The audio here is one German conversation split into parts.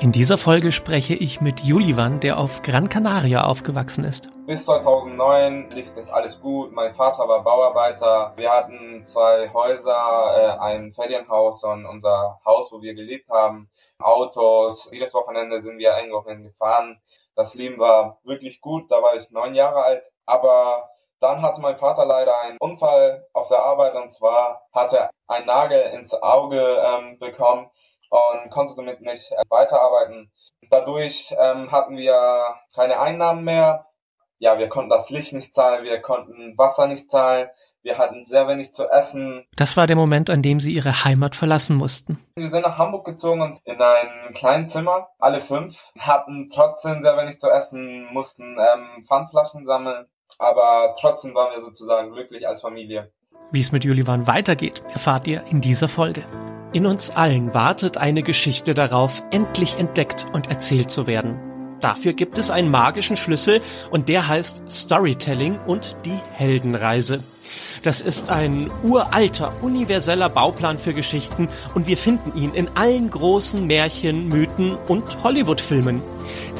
In dieser Folge spreche ich mit Julivan, der auf Gran Canaria aufgewachsen ist. Bis 2009 lief das alles gut. Mein Vater war Bauarbeiter. Wir hatten zwei Häuser, äh, ein Ferienhaus und unser Haus, wo wir gelebt haben. Autos. Jedes Wochenende sind wir einkaufen gefahren. Das Leben war wirklich gut. Da war ich neun Jahre alt. Aber dann hatte mein Vater leider einen Unfall auf der Arbeit und zwar hatte er einen Nagel ins Auge ähm, bekommen und konnte somit nicht äh, weiterarbeiten. Dadurch ähm, hatten wir keine Einnahmen mehr. Ja, wir konnten das Licht nicht zahlen, wir konnten Wasser nicht zahlen, wir hatten sehr wenig zu essen. Das war der Moment, an dem sie ihre Heimat verlassen mussten. Wir sind nach Hamburg gezogen und in ein kleines Zimmer, alle fünf, hatten trotzdem sehr wenig zu essen, mussten ähm, Pfandflaschen sammeln, aber trotzdem waren wir sozusagen glücklich als Familie. Wie es mit Julivan weitergeht, erfahrt ihr in dieser Folge. In uns allen wartet eine Geschichte darauf, endlich entdeckt und erzählt zu werden. Dafür gibt es einen magischen Schlüssel und der heißt Storytelling und die Heldenreise. Das ist ein uralter, universeller Bauplan für Geschichten und wir finden ihn in allen großen Märchen, Mythen und Hollywood-Filmen.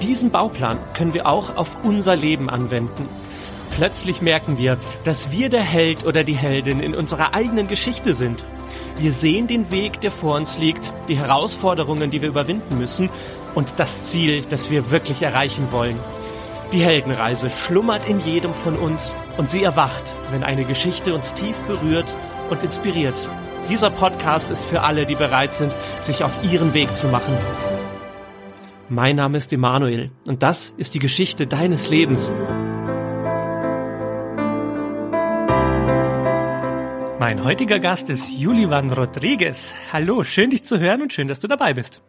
Diesen Bauplan können wir auch auf unser Leben anwenden. Plötzlich merken wir, dass wir der Held oder die Heldin in unserer eigenen Geschichte sind. Wir sehen den Weg, der vor uns liegt, die Herausforderungen, die wir überwinden müssen und das Ziel, das wir wirklich erreichen wollen. Die Heldenreise schlummert in jedem von uns und sie erwacht, wenn eine Geschichte uns tief berührt und inspiriert. Dieser Podcast ist für alle, die bereit sind, sich auf ihren Weg zu machen. Mein Name ist Emanuel und das ist die Geschichte deines Lebens. Mein heutiger Gast ist Julivan Rodriguez. Hallo, schön dich zu hören und schön, dass du dabei bist.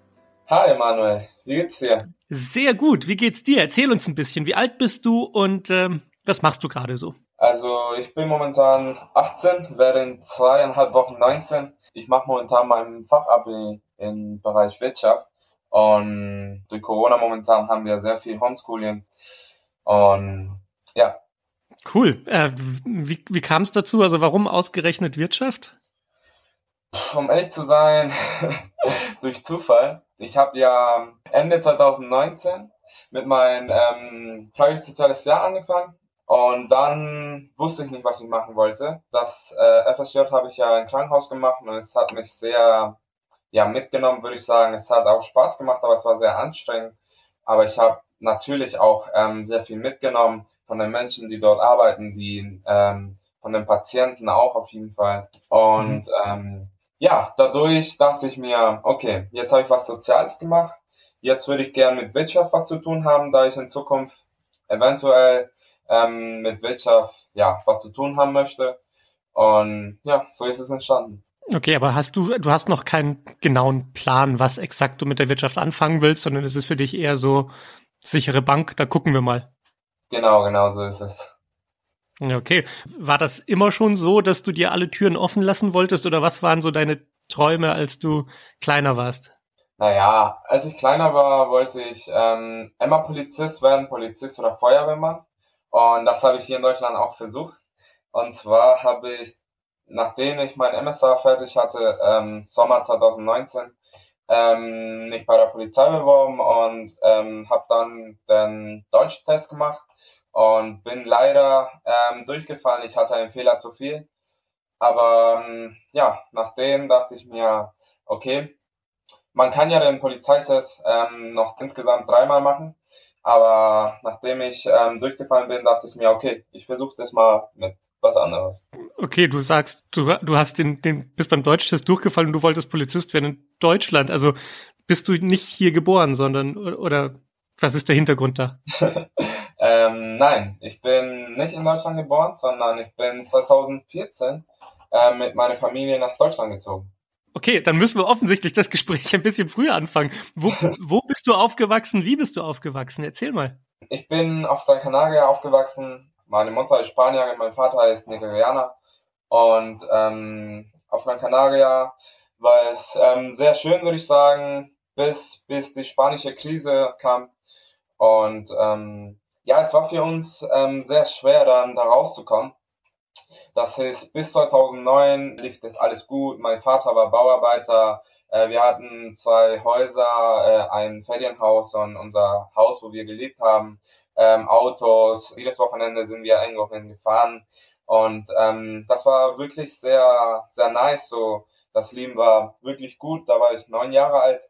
Hi Emanuel, wie geht's dir? Sehr gut, wie geht's dir? Erzähl uns ein bisschen, wie alt bist du und ähm, was machst du gerade so? Also ich bin momentan 18, werde in zweieinhalb Wochen 19. Ich mache momentan mein Fachabi im Bereich Wirtschaft und durch Corona momentan haben wir sehr viel Homeschooling und ja, Cool. Äh, wie wie kam es dazu? Also warum ausgerechnet Wirtschaft? Um ehrlich zu sein, durch Zufall. Ich habe ja Ende 2019 mit meinem ähm, freiwillig soziales Jahr angefangen und dann wusste ich nicht, was ich machen wollte. Das äh, FSJ habe ich ja im Krankenhaus gemacht und es hat mich sehr ja mitgenommen, würde ich sagen. Es hat auch Spaß gemacht, aber es war sehr anstrengend. Aber ich habe natürlich auch ähm, sehr viel mitgenommen von den Menschen, die dort arbeiten, die ähm, von den Patienten auch auf jeden Fall. Und mhm. ähm, ja, dadurch dachte ich mir, okay, jetzt habe ich was Soziales gemacht. Jetzt würde ich gerne mit Wirtschaft was zu tun haben, da ich in Zukunft eventuell ähm, mit Wirtschaft ja was zu tun haben möchte. Und ja, so ist es entstanden. Okay, aber hast du, du hast noch keinen genauen Plan, was exakt du mit der Wirtschaft anfangen willst, sondern es ist für dich eher so sichere Bank, da gucken wir mal. Genau, genau so ist es. Okay. War das immer schon so, dass du dir alle Türen offen lassen wolltest oder was waren so deine Träume, als du kleiner warst? Naja, als ich kleiner war, wollte ich ähm, immer Polizist werden, Polizist oder Feuerwehrmann. Und das habe ich hier in Deutschland auch versucht. Und zwar habe ich, nachdem ich mein MSA fertig hatte, ähm, Sommer 2019, ähm, mich bei der Polizei beworben und ähm, habe dann den Deutschtest gemacht und bin leider ähm, durchgefallen. Ich hatte einen Fehler zu viel. Aber ähm, ja, nachdem dachte ich mir, okay, man kann ja den Polizeitest ähm, noch insgesamt dreimal machen. Aber nachdem ich ähm, durchgefallen bin, dachte ich mir, okay, ich versuche das mal mit was anderes. Okay, du sagst, du, du hast den, den, bist beim Deutschtest durchgefallen und du wolltest Polizist werden in Deutschland. Also bist du nicht hier geboren, sondern oder was ist der Hintergrund da? Ähm, nein, ich bin nicht in Deutschland geboren, sondern ich bin 2014 äh, mit meiner Familie nach Deutschland gezogen. Okay, dann müssen wir offensichtlich das Gespräch ein bisschen früher anfangen. Wo, wo bist du aufgewachsen? Wie bist du aufgewachsen? Erzähl mal. Ich bin auf Gran Canaria aufgewachsen. Meine Mutter ist Spanierin, mein Vater ist Nigerianer. Und ähm, auf Gran Canaria war es ähm, sehr schön, würde ich sagen, bis, bis die spanische Krise kam. Und ähm, ja, es war für uns ähm, sehr schwer, dann da rauszukommen. Das ist bis 2009 lief das alles gut. Mein Vater war Bauarbeiter. Äh, wir hatten zwei Häuser, äh, ein Ferienhaus und unser Haus, wo wir gelebt haben, ähm, Autos. Jedes Wochenende sind wir Einkaufen gefahren und ähm, das war wirklich sehr, sehr nice. So, das Leben war wirklich gut. Da war ich neun Jahre alt.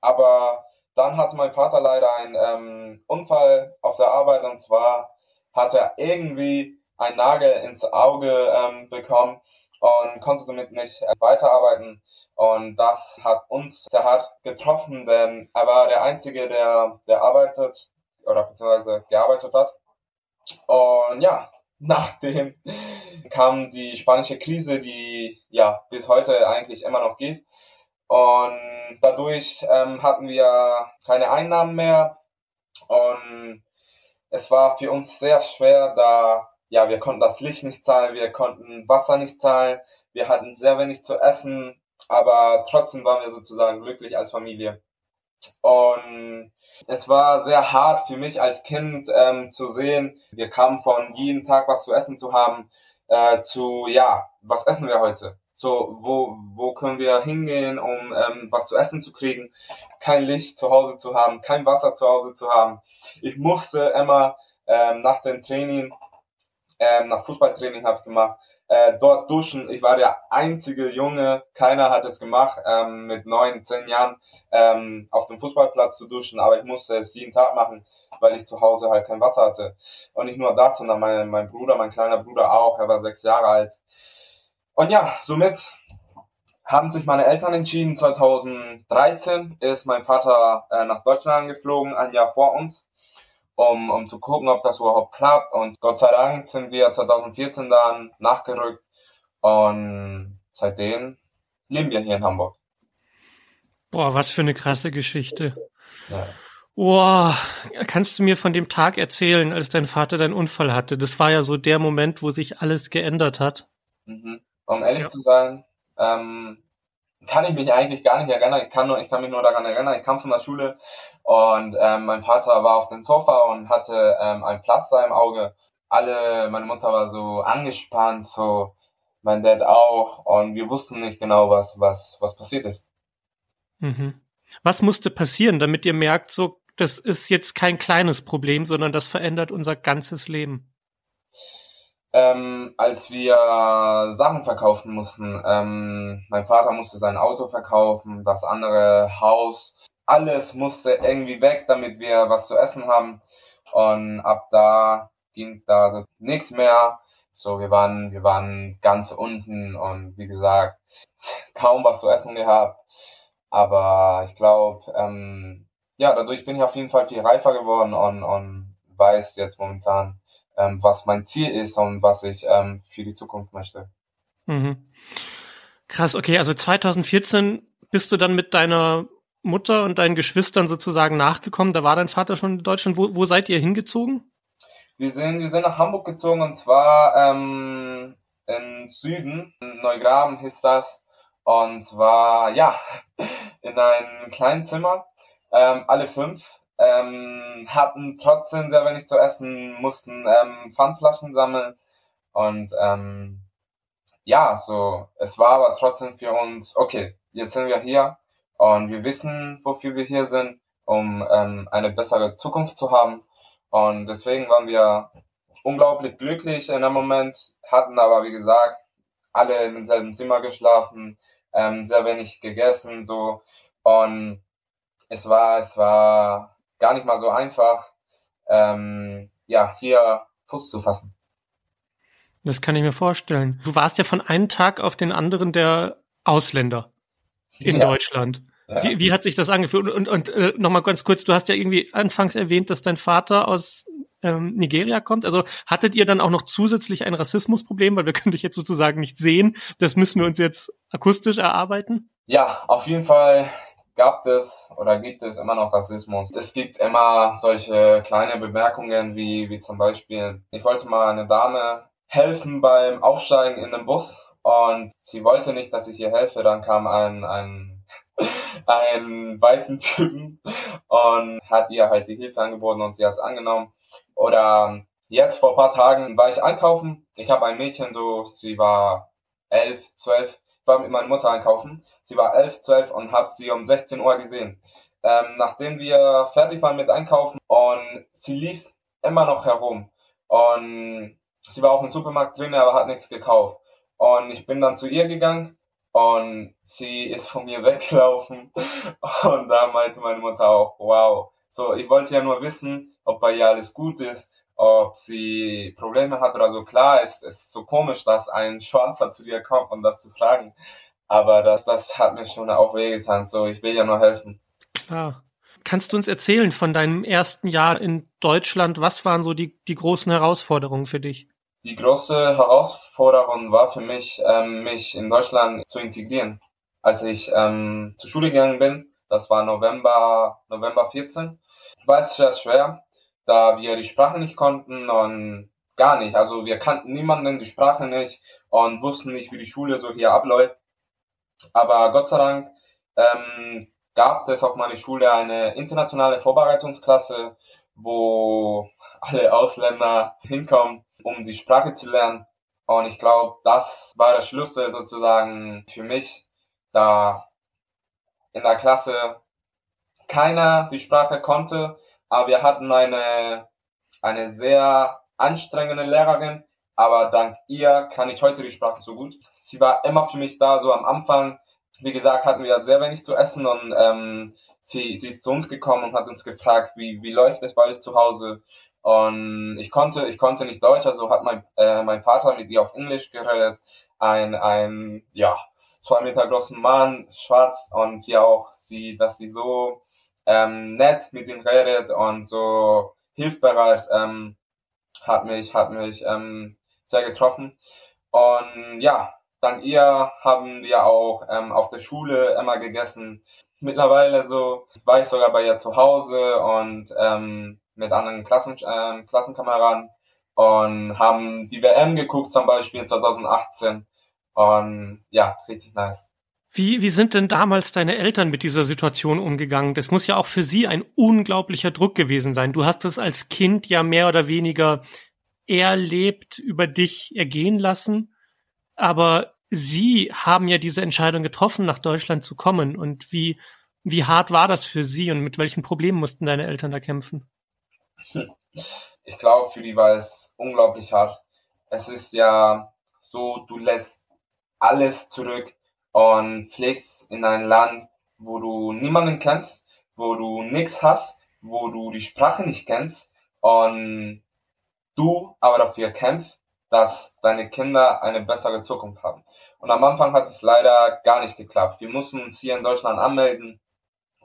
Aber dann hatte mein Vater leider einen ähm, Unfall auf der Arbeit und zwar hat er irgendwie einen Nagel ins Auge ähm, bekommen und konnte damit nicht äh, weiterarbeiten. Und das hat uns sehr hart getroffen, denn er war der Einzige, der, der arbeitet oder beziehungsweise gearbeitet hat. Und ja, nachdem kam die spanische Krise, die ja bis heute eigentlich immer noch geht. Und dadurch ähm, hatten wir keine Einnahmen mehr. Und es war für uns sehr schwer, da ja, wir konnten das Licht nicht zahlen, wir konnten Wasser nicht zahlen, wir hatten sehr wenig zu essen, aber trotzdem waren wir sozusagen glücklich als Familie. Und es war sehr hart für mich als Kind ähm, zu sehen, wir kamen von jeden Tag was zu essen zu haben, äh, zu, ja, was essen wir heute? So, wo, wo können wir hingehen, um ähm, was zu essen zu kriegen? Kein Licht zu Hause zu haben, kein Wasser zu Hause zu haben. Ich musste immer ähm, nach dem Training, ähm, nach Fußballtraining habe ich gemacht, äh, dort duschen. Ich war der einzige Junge, keiner hat es gemacht, ähm, mit neun, zehn Jahren ähm, auf dem Fußballplatz zu duschen, aber ich musste es jeden Tag machen, weil ich zu Hause halt kein Wasser hatte. Und nicht nur das, sondern mein, mein Bruder, mein kleiner Bruder auch, er war sechs Jahre alt. Und ja, somit haben sich meine Eltern entschieden. 2013 ist mein Vater äh, nach Deutschland geflogen, ein Jahr vor uns, um, um zu gucken, ob das überhaupt klappt. Und Gott sei Dank sind wir 2014 dann nachgerückt und seitdem leben wir hier in Hamburg. Boah, was für eine krasse Geschichte. Ja. Boah, kannst du mir von dem Tag erzählen, als dein Vater deinen Unfall hatte? Das war ja so der Moment, wo sich alles geändert hat. Mhm. Um ehrlich ja. zu sein, ähm, kann ich mich eigentlich gar nicht erinnern. Ich kann, nur, ich kann mich nur daran erinnern, ich kam von der Schule und ähm, mein Vater war auf dem Sofa und hatte ähm, ein Pflaster im Auge. Alle, meine Mutter war so angespannt, so mein Dad auch und wir wussten nicht genau, was, was, was passiert ist. Mhm. Was musste passieren, damit ihr merkt, so, das ist jetzt kein kleines Problem, sondern das verändert unser ganzes Leben? Ähm, als wir Sachen verkaufen mussten. Ähm, mein Vater musste sein Auto verkaufen, das andere Haus. Alles musste irgendwie weg, damit wir was zu essen haben. Und ab da ging da so nichts mehr. So, wir waren, wir waren ganz unten und wie gesagt, kaum was zu essen gehabt. Aber ich glaube, ähm, ja, dadurch bin ich auf jeden Fall viel reifer geworden und, und weiß jetzt momentan, ähm, was mein Ziel ist und was ich ähm, für die Zukunft möchte. Mhm. Krass, okay, also 2014 bist du dann mit deiner Mutter und deinen Geschwistern sozusagen nachgekommen. Da war dein Vater schon in Deutschland. Wo, wo seid ihr hingezogen? Wir sind, wir sind nach Hamburg gezogen und zwar ähm, im Süden, in Neugraben hieß das. Und zwar, ja, in einem kleinen Zimmer, ähm, alle fünf ähm, hatten trotzdem sehr wenig zu essen, mussten ähm, Pfandflaschen sammeln und ähm, ja, so es war aber trotzdem für uns okay. Jetzt sind wir hier und wir wissen, wofür wir hier sind, um ähm, eine bessere Zukunft zu haben und deswegen waren wir unglaublich glücklich in dem Moment, hatten aber wie gesagt alle in demselben Zimmer geschlafen, ähm, sehr wenig gegessen so und es war es war gar nicht mal so einfach, ähm, ja, hier Fuß zu fassen. Das kann ich mir vorstellen. Du warst ja von einem Tag auf den anderen der Ausländer in ja. Deutschland. Ja. Wie, wie, hat sich das angefühlt? Und, und, und äh, nochmal ganz kurz, du hast ja irgendwie anfangs erwähnt, dass dein Vater aus ähm, Nigeria kommt. Also hattet ihr dann auch noch zusätzlich ein Rassismusproblem, weil wir können dich jetzt sozusagen nicht sehen. Das müssen wir uns jetzt akustisch erarbeiten. Ja, auf jeden Fall gab es oder gibt es immer noch Rassismus. Es gibt immer solche kleine Bemerkungen wie, wie zum Beispiel, ich wollte mal eine Dame helfen beim Aufsteigen in den Bus und sie wollte nicht, dass ich ihr helfe. Dann kam ein, ein, ein weißen Typen und hat ihr halt die Hilfe angeboten und sie hat es angenommen. Oder jetzt vor ein paar Tagen war ich einkaufen. Ich habe ein Mädchen, so sie war elf, zwölf war mit meiner Mutter einkaufen. Sie war elf, zwölf und habe sie um 16 Uhr gesehen. Ähm, nachdem wir fertig waren mit Einkaufen und sie lief immer noch herum und sie war auch im Supermarkt drin, aber hat nichts gekauft. Und ich bin dann zu ihr gegangen und sie ist von mir weggelaufen und da meinte meine Mutter auch, wow. So, ich wollte ja nur wissen, ob bei ihr alles gut ist ob sie Probleme hat oder so. Klar, es ist so komisch, dass ein Schwarzer zu dir kommt, um das zu fragen. Aber das, das hat mir schon auch wehgetan. So, ich will ja nur helfen. Klar. Kannst du uns erzählen von deinem ersten Jahr in Deutschland? Was waren so die, die großen Herausforderungen für dich? Die große Herausforderung war für mich, ähm, mich in Deutschland zu integrieren. Als ich ähm, zur Schule gegangen bin, das war November, November 14, war es sehr schwer, da wir die Sprache nicht konnten und gar nicht. Also wir kannten niemanden, die Sprache nicht und wussten nicht, wie die Schule so hier abläuft. Aber Gott sei Dank ähm, gab es auf meiner Schule eine internationale Vorbereitungsklasse, wo alle Ausländer hinkommen, um die Sprache zu lernen. Und ich glaube, das war der Schlüssel sozusagen für mich, da in der Klasse keiner die Sprache konnte, aber wir hatten eine, eine sehr anstrengende Lehrerin, aber dank ihr kann ich heute die Sprache so gut. Sie war immer für mich da, so am Anfang. Wie gesagt, hatten wir sehr wenig zu essen und ähm, sie, sie ist zu uns gekommen und hat uns gefragt, wie, wie läuft es bei euch zu Hause? Und ich konnte, ich konnte nicht Deutsch, also hat mein, äh, mein Vater mit ihr auf Englisch geredet. Ein, ein, ja, zwei Meter großen Mann, schwarz und sie auch, sie, dass sie so ähm, nett mit ihm redet und so hilfbereit, ähm, hat mich, hat mich ähm, sehr getroffen. Und ja, dank ihr haben wir auch ähm, auf der Schule immer gegessen. Mittlerweile so war ich sogar bei ihr zu Hause und ähm, mit anderen Klassen, ähm, Klassenkameraden und haben die WM geguckt, zum Beispiel 2018. Und ja, richtig nice. Wie, wie sind denn damals deine Eltern mit dieser Situation umgegangen? Das muss ja auch für sie ein unglaublicher Druck gewesen sein. Du hast es als Kind ja mehr oder weniger erlebt, über dich ergehen lassen. Aber sie haben ja diese Entscheidung getroffen, nach Deutschland zu kommen. Und wie, wie hart war das für sie und mit welchen Problemen mussten deine Eltern da kämpfen? Ich glaube, für die war es unglaublich hart. Es ist ja so, du lässt alles zurück und fliegst in ein Land, wo du niemanden kennst, wo du nichts hast, wo du die Sprache nicht kennst und du aber dafür kämpfst, dass deine Kinder eine bessere Zukunft haben. Und am Anfang hat es leider gar nicht geklappt. Wir mussten uns hier in Deutschland anmelden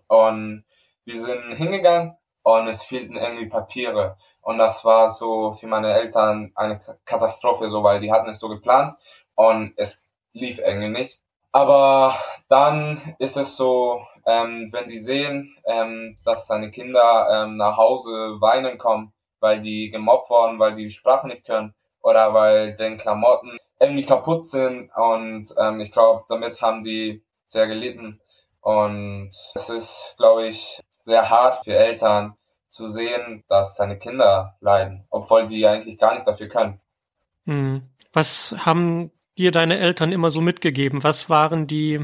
und wir sind hingegangen und es fehlten irgendwie Papiere. Und das war so für meine Eltern eine Katastrophe, so, weil die hatten es so geplant und es lief irgendwie nicht. Aber dann ist es so, ähm, wenn die sehen, ähm, dass seine Kinder ähm, nach Hause weinen kommen, weil die gemobbt worden, weil die Sprache nicht können oder weil den Klamotten irgendwie kaputt sind und ähm, ich glaube, damit haben die sehr gelitten und es ist, glaube ich, sehr hart für Eltern zu sehen, dass seine Kinder leiden, obwohl die eigentlich gar nicht dafür können. Hm. Was haben dir deine Eltern immer so mitgegeben? Was waren die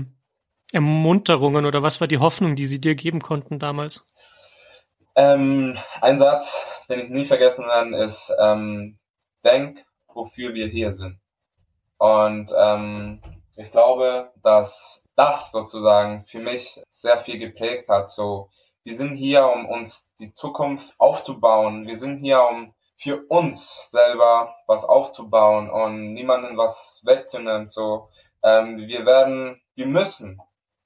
Ermunterungen oder was war die Hoffnung, die sie dir geben konnten damals? Ähm, ein Satz, den ich nie vergessen werde, ist, ähm, denk, wofür wir hier sind. Und ähm, ich glaube, dass das sozusagen für mich sehr viel geprägt hat. So, wir sind hier, um uns die Zukunft aufzubauen. Wir sind hier, um für uns selber was aufzubauen und niemanden was wegzunehmen. So, ähm, wir werden, wir müssen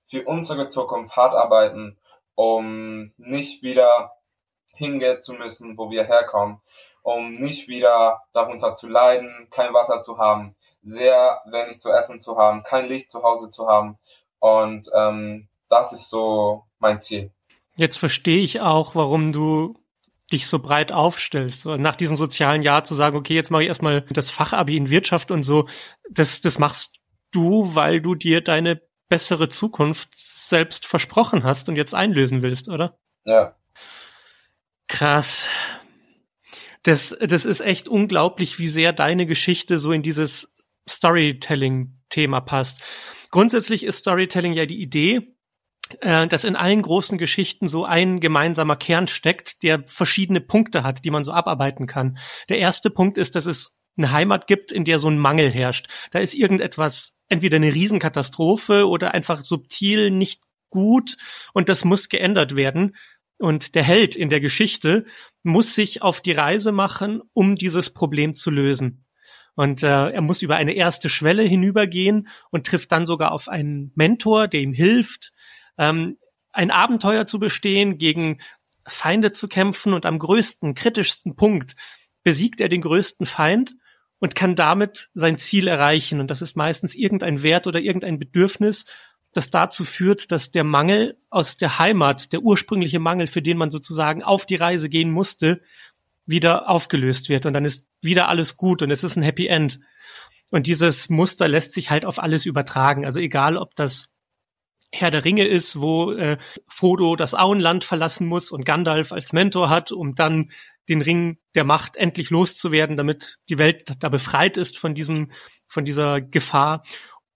für unsere Zukunft hart arbeiten, um nicht wieder hingehen zu müssen, wo wir herkommen, um nicht wieder darunter zu leiden, kein Wasser zu haben, sehr wenig zu essen zu haben, kein Licht zu Hause zu haben. Und ähm, das ist so mein Ziel. Jetzt verstehe ich auch, warum du dich so breit aufstellst. So nach diesem sozialen Jahr zu sagen, okay, jetzt mache ich erstmal das Fachabi in Wirtschaft und so, das, das machst du, weil du dir deine bessere Zukunft selbst versprochen hast und jetzt einlösen willst, oder? Ja. Krass. Das, das ist echt unglaublich, wie sehr deine Geschichte so in dieses Storytelling-Thema passt. grundsätzlich ist Storytelling ja die Idee, dass in allen großen Geschichten so ein gemeinsamer Kern steckt, der verschiedene Punkte hat, die man so abarbeiten kann. Der erste Punkt ist, dass es eine Heimat gibt, in der so ein Mangel herrscht. Da ist irgendetwas, entweder eine Riesenkatastrophe oder einfach subtil nicht gut und das muss geändert werden. Und der Held in der Geschichte muss sich auf die Reise machen, um dieses Problem zu lösen. Und äh, er muss über eine erste Schwelle hinübergehen und trifft dann sogar auf einen Mentor, der ihm hilft, ähm, ein Abenteuer zu bestehen, gegen Feinde zu kämpfen und am größten, kritischsten Punkt besiegt er den größten Feind und kann damit sein Ziel erreichen. Und das ist meistens irgendein Wert oder irgendein Bedürfnis, das dazu führt, dass der Mangel aus der Heimat, der ursprüngliche Mangel, für den man sozusagen auf die Reise gehen musste, wieder aufgelöst wird. Und dann ist wieder alles gut und es ist ein Happy End. Und dieses Muster lässt sich halt auf alles übertragen. Also egal, ob das Herr der Ringe ist, wo äh, Frodo das Auenland verlassen muss und Gandalf als Mentor hat, um dann den Ring der Macht endlich loszuwerden, damit die Welt da befreit ist von diesem, von dieser Gefahr.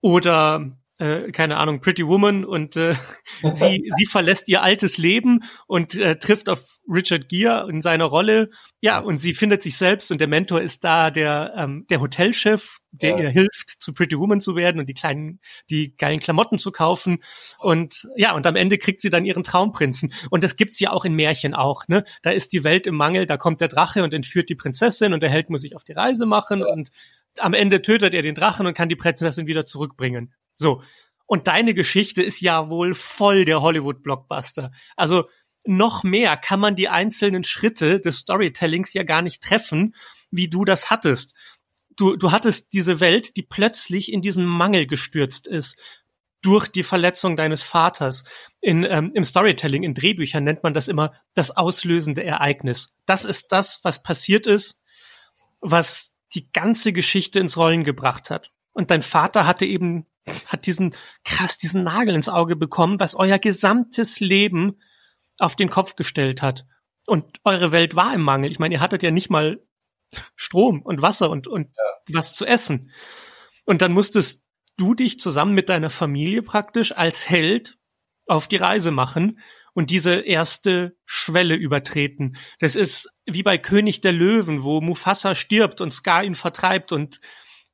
Oder äh, keine Ahnung, Pretty Woman und äh, sie, sie verlässt ihr altes Leben und äh, trifft auf Richard Gere in seiner Rolle. Ja, und sie findet sich selbst und der Mentor ist da der, ähm, der Hotelchef, der ja. ihr hilft, zu Pretty Woman zu werden und die kleinen, die geilen Klamotten zu kaufen. Und ja, und am Ende kriegt sie dann ihren Traumprinzen. Und das gibt's ja auch in Märchen auch, ne? Da ist die Welt im Mangel, da kommt der Drache und entführt die Prinzessin und der Held muss sich auf die Reise machen ja. und am Ende tötet er den Drachen und kann die Prinzessin wieder zurückbringen. So. Und deine Geschichte ist ja wohl voll der Hollywood-Blockbuster. Also noch mehr kann man die einzelnen Schritte des Storytellings ja gar nicht treffen, wie du das hattest. Du, du hattest diese Welt, die plötzlich in diesen Mangel gestürzt ist durch die Verletzung deines Vaters. In, ähm, Im Storytelling, in Drehbüchern nennt man das immer das auslösende Ereignis. Das ist das, was passiert ist, was die ganze Geschichte ins Rollen gebracht hat. Und dein Vater hatte eben hat diesen krass diesen Nagel ins Auge bekommen, was euer gesamtes Leben auf den Kopf gestellt hat. Und eure Welt war im Mangel. Ich meine, ihr hattet ja nicht mal Strom und Wasser und, und ja. was zu essen. Und dann musstest du dich zusammen mit deiner Familie praktisch als Held auf die Reise machen und diese erste Schwelle übertreten. Das ist wie bei König der Löwen, wo Mufasa stirbt und Scar ihn vertreibt und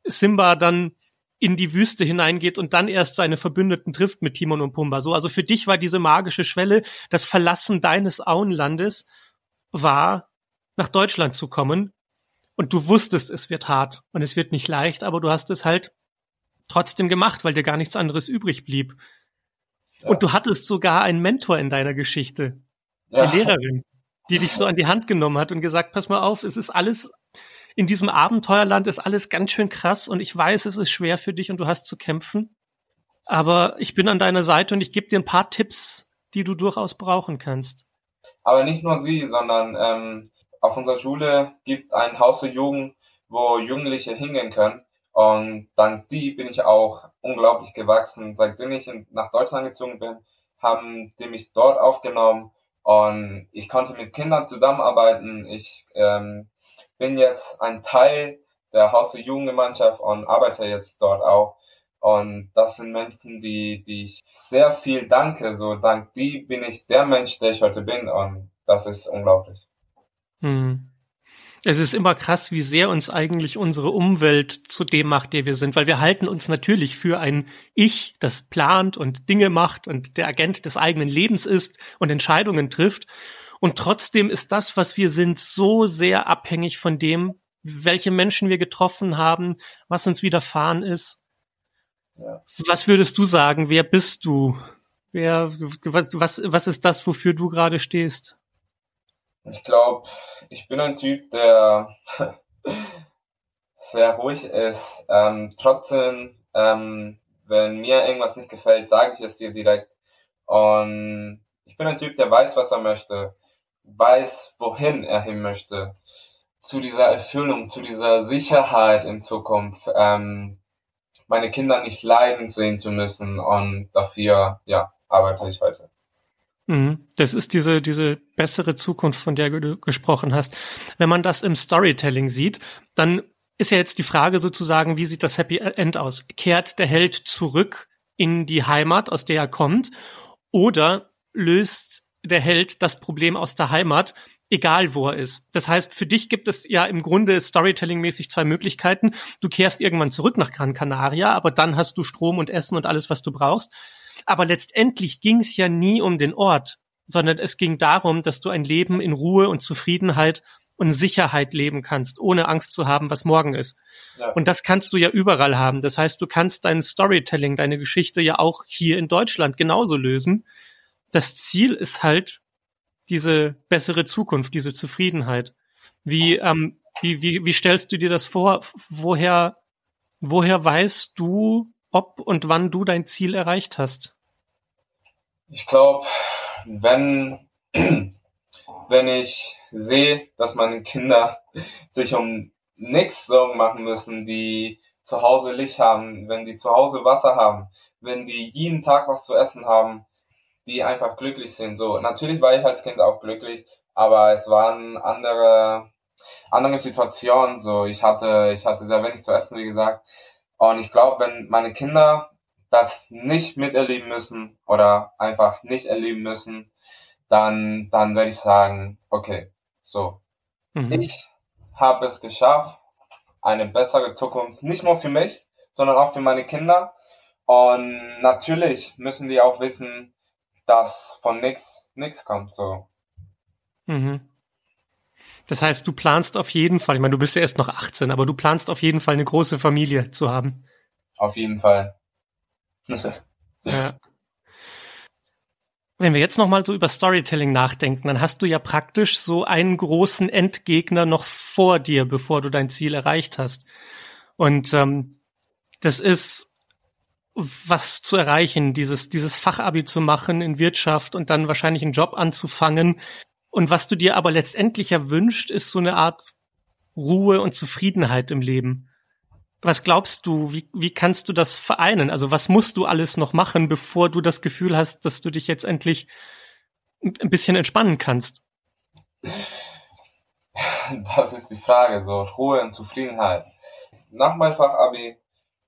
Simba dann in die Wüste hineingeht und dann erst seine Verbündeten trifft mit Timon und Pumba. So, also für dich war diese magische Schwelle, das Verlassen deines Auenlandes war, nach Deutschland zu kommen. Und du wusstest, es wird hart und es wird nicht leicht, aber du hast es halt trotzdem gemacht, weil dir gar nichts anderes übrig blieb. Ja. Und du hattest sogar einen Mentor in deiner Geschichte, ja. die Lehrerin, die dich so an die Hand genommen hat und gesagt, pass mal auf, es ist alles in diesem Abenteuerland ist alles ganz schön krass und ich weiß, es ist schwer für dich und du hast zu kämpfen. Aber ich bin an deiner Seite und ich gebe dir ein paar Tipps, die du durchaus brauchen kannst. Aber nicht nur sie, sondern ähm, auf unserer Schule gibt ein Haus der Jugend, wo Jugendliche hingehen können. Und dank die bin ich auch unglaublich gewachsen. Seitdem ich nach Deutschland gezogen bin, haben die mich dort aufgenommen und ich konnte mit Kindern zusammenarbeiten. Ich ähm, bin jetzt ein Teil der Haus- und Jugendgemeinschaft und arbeite jetzt dort auch. Und das sind Menschen, die, die ich sehr viel danke. So dank die bin ich der Mensch, der ich heute bin. Und das ist unglaublich. Hm. Es ist immer krass, wie sehr uns eigentlich unsere Umwelt zu dem macht, der wir sind, weil wir halten uns natürlich für ein Ich, das plant und Dinge macht und der Agent des eigenen Lebens ist und Entscheidungen trifft. Und trotzdem ist das, was wir sind, so sehr abhängig von dem, welche Menschen wir getroffen haben, was uns widerfahren ist. Ja. Was würdest du sagen? Wer bist du? Wer, was, was ist das, wofür du gerade stehst? Ich glaube, ich bin ein Typ, der sehr ruhig ist. Ähm, trotzdem, ähm, wenn mir irgendwas nicht gefällt, sage ich es dir direkt. Und ich bin ein Typ, der weiß, was er möchte weiß, wohin er hin möchte, zu dieser Erfüllung, zu dieser Sicherheit in Zukunft, ähm, meine Kinder nicht leiden sehen zu müssen und dafür, ja, arbeite ich weiter. Mhm. Das ist diese, diese bessere Zukunft, von der du gesprochen hast. Wenn man das im Storytelling sieht, dann ist ja jetzt die Frage sozusagen, wie sieht das Happy End aus? Kehrt der Held zurück in die Heimat, aus der er kommt, oder löst der Held das Problem aus der Heimat, egal wo er ist. Das heißt, für dich gibt es ja im Grunde Storytelling-mäßig zwei Möglichkeiten. Du kehrst irgendwann zurück nach Gran Canaria, aber dann hast du Strom und Essen und alles, was du brauchst. Aber letztendlich ging es ja nie um den Ort, sondern es ging darum, dass du ein Leben in Ruhe und Zufriedenheit und Sicherheit leben kannst, ohne Angst zu haben, was morgen ist. Ja. Und das kannst du ja überall haben. Das heißt, du kannst dein Storytelling, deine Geschichte ja auch hier in Deutschland genauso lösen. Das Ziel ist halt diese bessere Zukunft, diese Zufriedenheit. Wie, ähm, wie, wie, wie stellst du dir das vor? Woher, woher weißt du, ob und wann du dein Ziel erreicht hast? Ich glaube, wenn, wenn ich sehe, dass meine Kinder sich um nichts Sorgen machen müssen, die zu Hause Licht haben, wenn die zu Hause Wasser haben, wenn die jeden Tag was zu essen haben, die einfach glücklich sind. So, natürlich war ich als Kind auch glücklich, aber es waren andere, andere Situationen. So, ich hatte, ich hatte sehr wenig zu essen, wie gesagt. Und ich glaube, wenn meine Kinder das nicht miterleben müssen oder einfach nicht erleben müssen, dann, dann werde ich sagen, okay, so. Mhm. Ich habe es geschafft, eine bessere Zukunft, nicht nur für mich, sondern auch für meine Kinder. Und natürlich müssen die auch wissen, dass von nichts nichts kommt. So. Mhm. Das heißt, du planst auf jeden Fall, ich meine, du bist ja erst noch 18, aber du planst auf jeden Fall eine große Familie zu haben. Auf jeden Fall. ja. Wenn wir jetzt nochmal so über Storytelling nachdenken, dann hast du ja praktisch so einen großen Endgegner noch vor dir, bevor du dein Ziel erreicht hast. Und ähm, das ist was zu erreichen, dieses, dieses Fachabi zu machen in Wirtschaft und dann wahrscheinlich einen Job anzufangen. Und was du dir aber letztendlich ja wünscht, ist so eine Art Ruhe und Zufriedenheit im Leben. Was glaubst du, wie, wie kannst du das vereinen? Also was musst du alles noch machen, bevor du das Gefühl hast, dass du dich jetzt endlich ein bisschen entspannen kannst? Das ist die Frage, so Ruhe und Zufriedenheit. Nach meinem Fachabi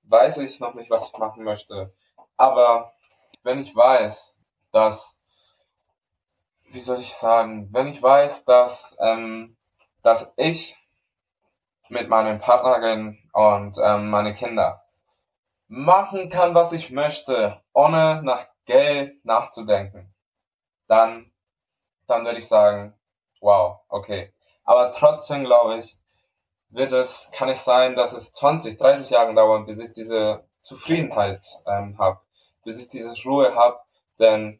weiß ich noch nicht, was ich machen möchte. Aber wenn ich weiß, dass, wie soll ich sagen, wenn ich weiß, dass, ähm, dass ich mit meinen Partnerin und ähm, meine Kinder machen kann, was ich möchte, ohne nach Geld nachzudenken, dann, dann würde ich sagen, wow, okay. Aber trotzdem glaube ich, wird es, kann es sein, dass es 20, 30 Jahre dauert, bis ich diese Zufriedenheit ähm, habe, bis ich diese Ruhe habe, denn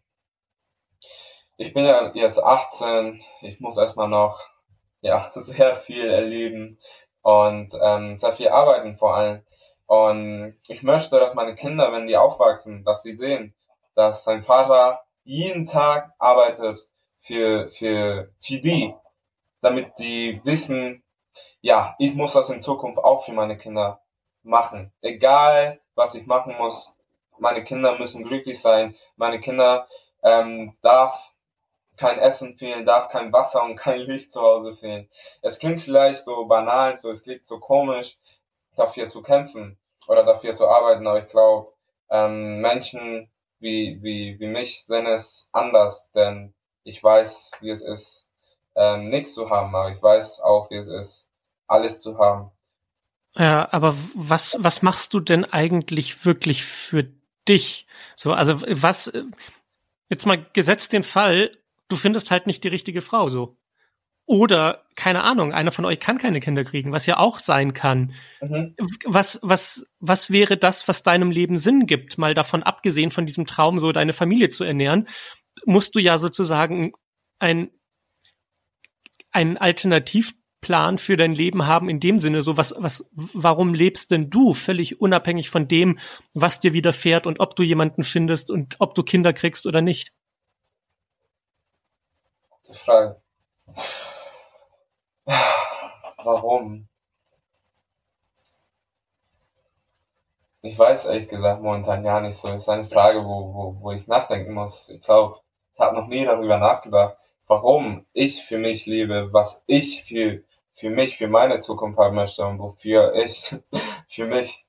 ich bin ja jetzt 18, ich muss erstmal noch ja sehr viel erleben und ähm, sehr viel arbeiten vor allem. Und ich möchte, dass meine Kinder, wenn die aufwachsen, dass sie sehen, dass sein Vater jeden Tag arbeitet für, für, für die, damit die wissen, ja, ich muss das in Zukunft auch für meine Kinder machen. Egal, was ich machen muss, meine Kinder müssen glücklich sein. Meine Kinder ähm, darf kein Essen fehlen, darf kein Wasser und kein Licht zu Hause fehlen. Es klingt vielleicht so banal, so es klingt so komisch, dafür zu kämpfen oder dafür zu arbeiten, aber ich glaube, ähm, Menschen wie, wie, wie mich sind es anders, denn ich weiß, wie es ist, ähm, nichts zu haben, aber ich weiß auch, wie es ist, alles zu haben. Ja, aber was, was machst du denn eigentlich wirklich für dich? So, also was, jetzt mal gesetzt den Fall, du findest halt nicht die richtige Frau so. Oder, keine Ahnung, einer von euch kann keine Kinder kriegen, was ja auch sein kann. Mhm. Was, was, was wäre das, was deinem Leben Sinn gibt? Mal davon abgesehen von diesem Traum, so deine Familie zu ernähren, musst du ja sozusagen ein, ein Alternativ Plan für dein Leben haben in dem Sinne, so was, was, warum lebst denn du völlig unabhängig von dem, was dir widerfährt und ob du jemanden findest und ob du Kinder kriegst oder nicht? Die Frage. Warum? Ich weiß ehrlich gesagt momentan gar nicht so. Das ist eine Frage, wo, wo, wo ich nachdenken muss. Ich glaube, ich habe noch nie darüber nachgedacht, warum ich für mich lebe, was ich für für mich, für meine Zukunft haben möchte und wofür ich für mich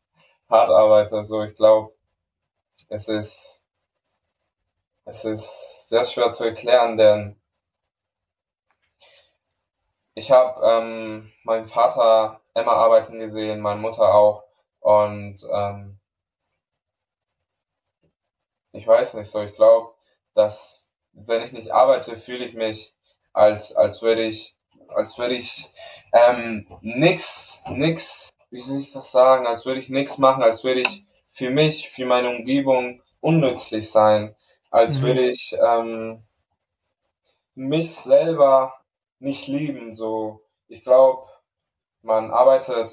hart arbeite. Also ich glaube, es ist, es ist sehr schwer zu erklären, denn ich habe ähm, meinen Vater immer arbeiten gesehen, meine Mutter auch. Und ähm, ich weiß nicht so, ich glaube, dass wenn ich nicht arbeite, fühle ich mich, als, als würde ich, als würde ich ähm, nix, nix, wie soll ich das sagen, als würde ich nix machen, als würde ich für mich, für meine Umgebung unnützlich sein, als mhm. würde ich ähm, mich selber nicht lieben. So, ich glaube, man arbeitet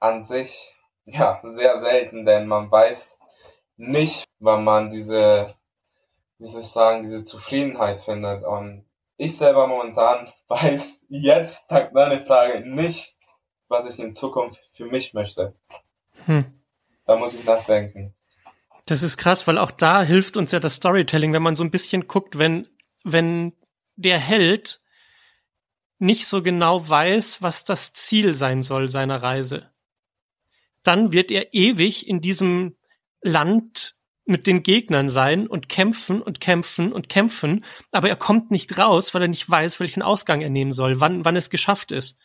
an sich ja sehr selten, denn man weiß nicht, wann man diese, wie soll ich sagen, diese Zufriedenheit findet. Und ich selber momentan weiß jetzt, dank deiner Frage, nicht, was ich in Zukunft für mich möchte. Hm. Da muss ich nachdenken. Das ist krass, weil auch da hilft uns ja das Storytelling, wenn man so ein bisschen guckt, wenn, wenn der Held nicht so genau weiß, was das Ziel sein soll seiner Reise, dann wird er ewig in diesem Land mit den Gegnern sein und kämpfen und kämpfen und kämpfen, aber er kommt nicht raus, weil er nicht weiß, welchen Ausgang er nehmen soll, wann, wann es geschafft ist.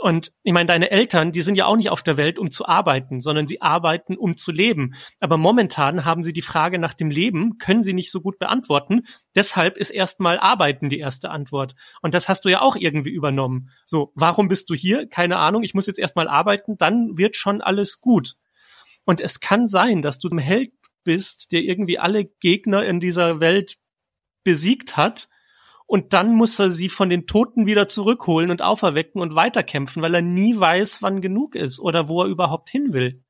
Und ich meine, deine Eltern, die sind ja auch nicht auf der Welt, um zu arbeiten, sondern sie arbeiten, um zu leben. Aber momentan haben sie die Frage nach dem Leben, können sie nicht so gut beantworten. Deshalb ist erstmal Arbeiten die erste Antwort. Und das hast du ja auch irgendwie übernommen. So, warum bist du hier? Keine Ahnung, ich muss jetzt erstmal arbeiten, dann wird schon alles gut. Und es kann sein, dass du ein Held bist, der irgendwie alle Gegner in dieser Welt besiegt hat und dann muss er sie von den Toten wieder zurückholen und auferwecken und weiterkämpfen, weil er nie weiß, wann genug ist oder wo er überhaupt hin will.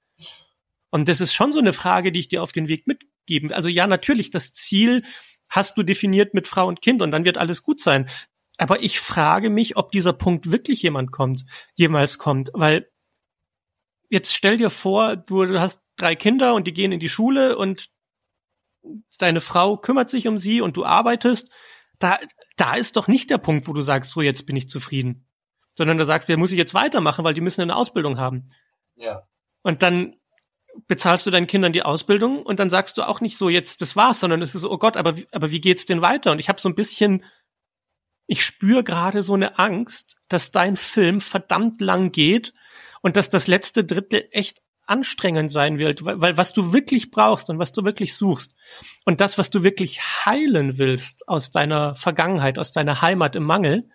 Und das ist schon so eine Frage, die ich dir auf den Weg mitgeben. Also ja, natürlich, das Ziel hast du definiert mit Frau und Kind und dann wird alles gut sein. Aber ich frage mich, ob dieser Punkt wirklich jemand kommt, jemals kommt, weil jetzt stell dir vor, du hast drei Kinder und die gehen in die Schule und deine Frau kümmert sich um sie und du arbeitest da, da ist doch nicht der Punkt, wo du sagst, so jetzt bin ich zufrieden. Sondern da sagst du, ja, muss ich jetzt weitermachen, weil die müssen eine Ausbildung haben. Ja. Und dann bezahlst du deinen Kindern die Ausbildung und dann sagst du auch nicht so, jetzt das war's, sondern es ist so, oh Gott, aber, aber wie geht's denn weiter? Und ich habe so ein bisschen, ich spüre gerade so eine Angst, dass dein Film verdammt lang geht und dass das letzte Drittel echt anstrengend sein wird, weil, weil was du wirklich brauchst und was du wirklich suchst und das, was du wirklich heilen willst aus deiner Vergangenheit, aus deiner Heimat im Mangel,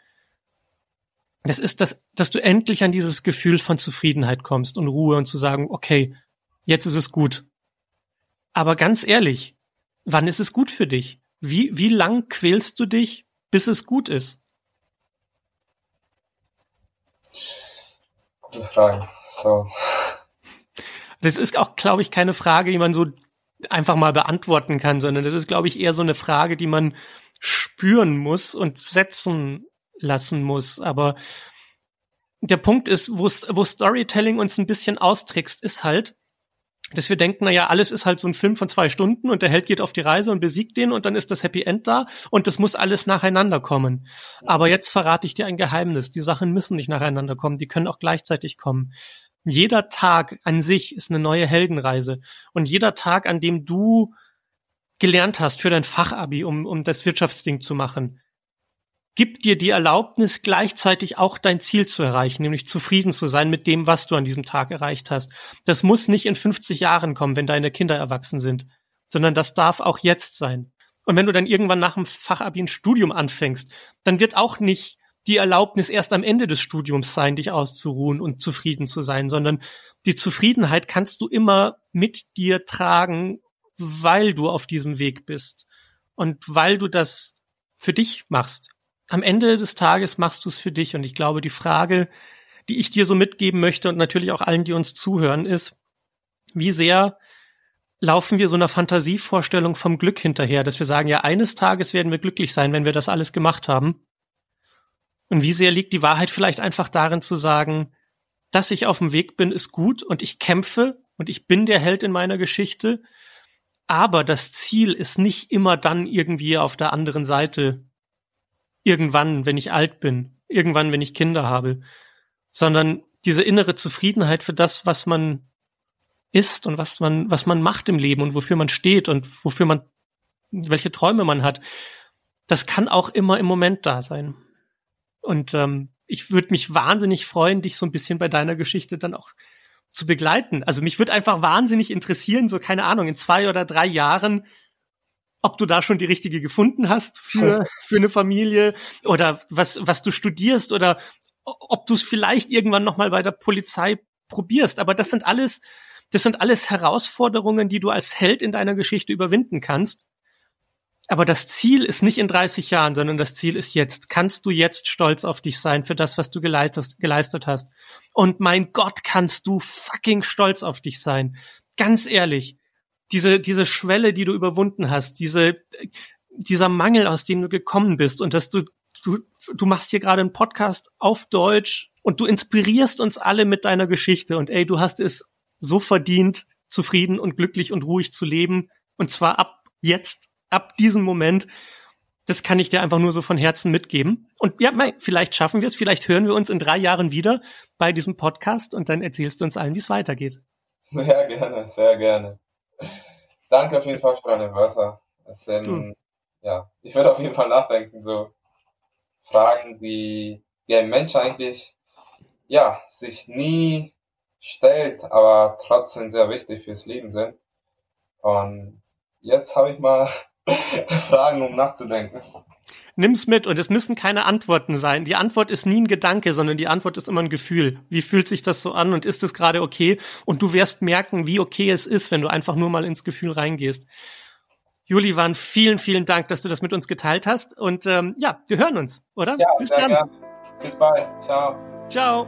das ist das, dass du endlich an dieses Gefühl von Zufriedenheit kommst und Ruhe und zu sagen, okay, jetzt ist es gut. Aber ganz ehrlich, wann ist es gut für dich? Wie, wie lang quälst du dich, bis es gut ist? Gute Frage. So, das ist auch, glaube ich, keine Frage, die man so einfach mal beantworten kann, sondern das ist, glaube ich, eher so eine Frage, die man spüren muss und setzen lassen muss. Aber der Punkt ist, wo, wo Storytelling uns ein bisschen austrickst, ist halt, dass wir denken, na ja, alles ist halt so ein Film von zwei Stunden und der Held geht auf die Reise und besiegt den und dann ist das Happy End da und das muss alles nacheinander kommen. Aber jetzt verrate ich dir ein Geheimnis. Die Sachen müssen nicht nacheinander kommen, die können auch gleichzeitig kommen jeder Tag an sich ist eine neue Heldenreise. Und jeder Tag, an dem du gelernt hast für dein Fachabi, um, um das Wirtschaftsding zu machen, gibt dir die Erlaubnis, gleichzeitig auch dein Ziel zu erreichen, nämlich zufrieden zu sein mit dem, was du an diesem Tag erreicht hast. Das muss nicht in 50 Jahren kommen, wenn deine Kinder erwachsen sind, sondern das darf auch jetzt sein. Und wenn du dann irgendwann nach dem Fachabi ein Studium anfängst, dann wird auch nicht die Erlaubnis erst am Ende des Studiums sein, dich auszuruhen und zufrieden zu sein, sondern die Zufriedenheit kannst du immer mit dir tragen, weil du auf diesem Weg bist und weil du das für dich machst. Am Ende des Tages machst du es für dich und ich glaube, die Frage, die ich dir so mitgeben möchte und natürlich auch allen, die uns zuhören, ist, wie sehr laufen wir so einer Fantasievorstellung vom Glück hinterher, dass wir sagen, ja, eines Tages werden wir glücklich sein, wenn wir das alles gemacht haben. Und wie sehr liegt die Wahrheit vielleicht einfach darin zu sagen, dass ich auf dem Weg bin, ist gut und ich kämpfe und ich bin der Held in meiner Geschichte. Aber das Ziel ist nicht immer dann irgendwie auf der anderen Seite. Irgendwann, wenn ich alt bin. Irgendwann, wenn ich Kinder habe. Sondern diese innere Zufriedenheit für das, was man ist und was man, was man macht im Leben und wofür man steht und wofür man, welche Träume man hat, das kann auch immer im Moment da sein. Und ähm, ich würde mich wahnsinnig freuen, dich so ein bisschen bei deiner Geschichte dann auch zu begleiten. Also mich würde einfach wahnsinnig interessieren, so keine Ahnung, in zwei oder drei Jahren, ob du da schon die richtige gefunden hast für, für eine Familie oder was, was du studierst oder ob du es vielleicht irgendwann nochmal bei der Polizei probierst. Aber das sind alles, das sind alles Herausforderungen, die du als Held in deiner Geschichte überwinden kannst. Aber das Ziel ist nicht in 30 Jahren, sondern das Ziel ist jetzt. Kannst du jetzt stolz auf dich sein für das, was du geleistet, geleistet hast? Und mein Gott, kannst du fucking stolz auf dich sein. Ganz ehrlich. Diese, diese Schwelle, die du überwunden hast, diese, dieser Mangel, aus dem du gekommen bist und dass du, du, du machst hier gerade einen Podcast auf Deutsch und du inspirierst uns alle mit deiner Geschichte und ey, du hast es so verdient, zufrieden und glücklich und ruhig zu leben und zwar ab jetzt ab diesem Moment, das kann ich dir einfach nur so von Herzen mitgeben. Und ja, vielleicht schaffen wir es, vielleicht hören wir uns in drei Jahren wieder bei diesem Podcast und dann erzählst du uns allen, wie es weitergeht. Sehr gerne, sehr gerne. Danke auf jeden Fall für deine Wörter. Es sind, ja, ich werde auf jeden Fall nachdenken, so Fragen, die, die ein Mensch eigentlich, ja, sich nie stellt, aber trotzdem sehr wichtig fürs Leben sind. Und jetzt habe ich mal Fragen, um nachzudenken. Nimm's mit und es müssen keine Antworten sein. Die Antwort ist nie ein Gedanke, sondern die Antwort ist immer ein Gefühl. Wie fühlt sich das so an und ist es gerade okay? Und du wirst merken, wie okay es ist, wenn du einfach nur mal ins Gefühl reingehst. Juli, waren vielen, vielen Dank, dass du das mit uns geteilt hast. Und ähm, ja, wir hören uns, oder? Ja, Bis dann. Gern. Bis bald. Ciao. Ciao.